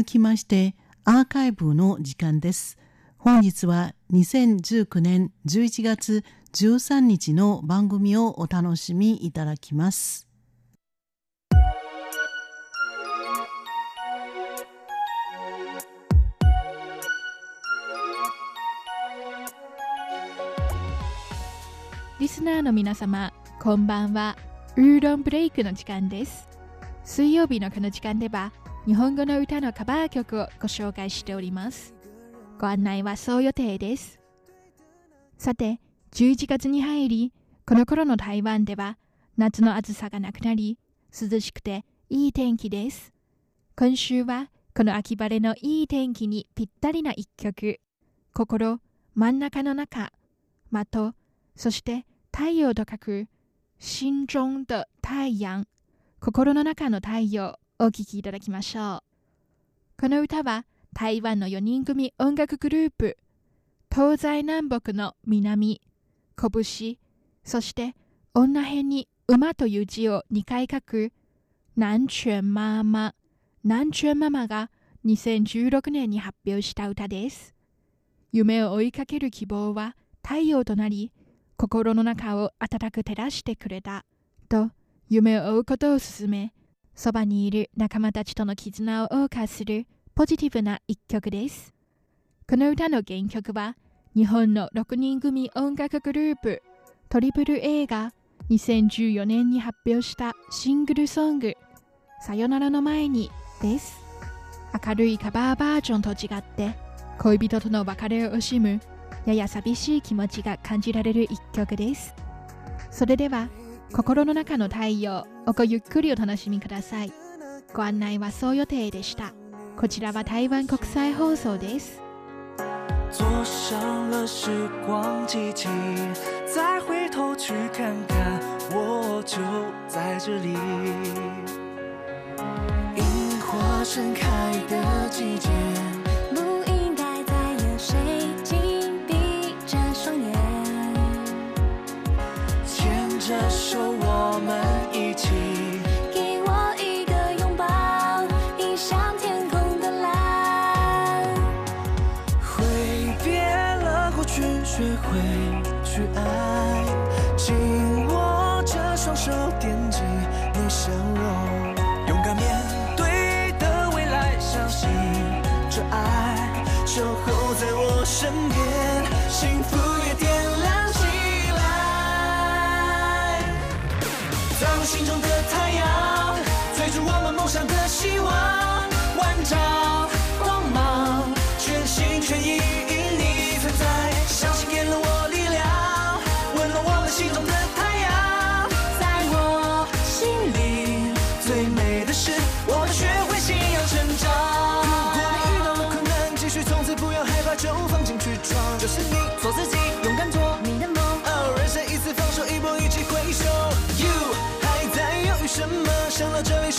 続きましてアーカイブの時間です。本日は2019年11月13日の番組をお楽しみいただきます。リスナーの皆様こんばんは。ウーロンブレイクの時間です。水曜日のこの時間では日本語の歌のカバー曲をご紹介しております。ご案内はそう予定です。さて11月に入りこの頃の台湾では夏の暑さがなくなり涼しくていい天気です。今週はこの秋晴れのいい天気にぴったりな一曲。心真ん中の中。的そして太陽と書く。心中的太陽。心の中の太陽。お聴きいただきましょう。この歌は台湾の4人組音楽グループ東西南北の南拳そして女編に馬という字を2回書く南泉ママ南泉ママが2016年に発表した歌です。夢を追いかける希望は太陽となり心の中を温かく照らしてくれたと夢を追うことを勧めそばにいる仲間たちとの絆を謳歌するポジティブな一曲です。この歌の原曲は日本の6人組音楽グループトリプル A が2014年に発表したシングルソング「さよならの前に」です。明るいカバーバージョンと違って恋人との別れを惜しむやや寂しい気持ちが感じられる一曲です。それでは心の中の太陽おごゆっくりお楽しみください。ご案内はそう予定でした。こちらは台湾国際放送です。坐上了时光机器，再回头去看看，我就在这里。樱花盛开的季节，爱守候在我身边，幸福也点亮起来。在我心中的太阳，追逐我们梦想的希望，万丈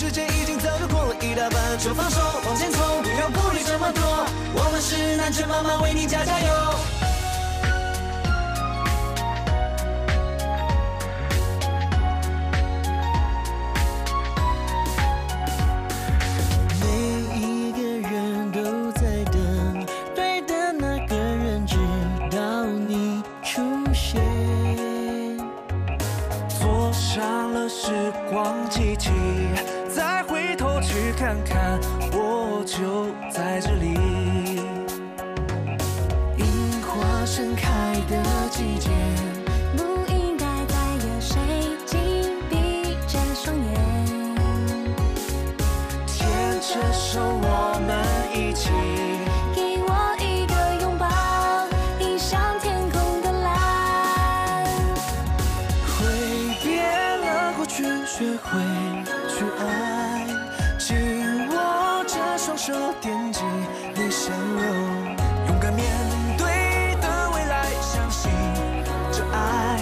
时间已经早就过了一大半，就放手往前冲，不要顾虑这么多。我们是南拳妈妈，为你加加油。每一个人都在等，对的那个人，直到你出现。坐上了时光机器，再回头去看看，我就在这里。樱花盛开的季节，不应该再有谁紧闭着双眼。牵着手我们一起。紧握着双手，惦记你笑容，勇敢面对的未来，相信这爱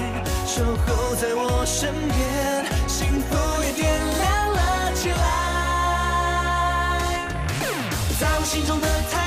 守候在我身边，幸福也点亮了起来，在我心中的太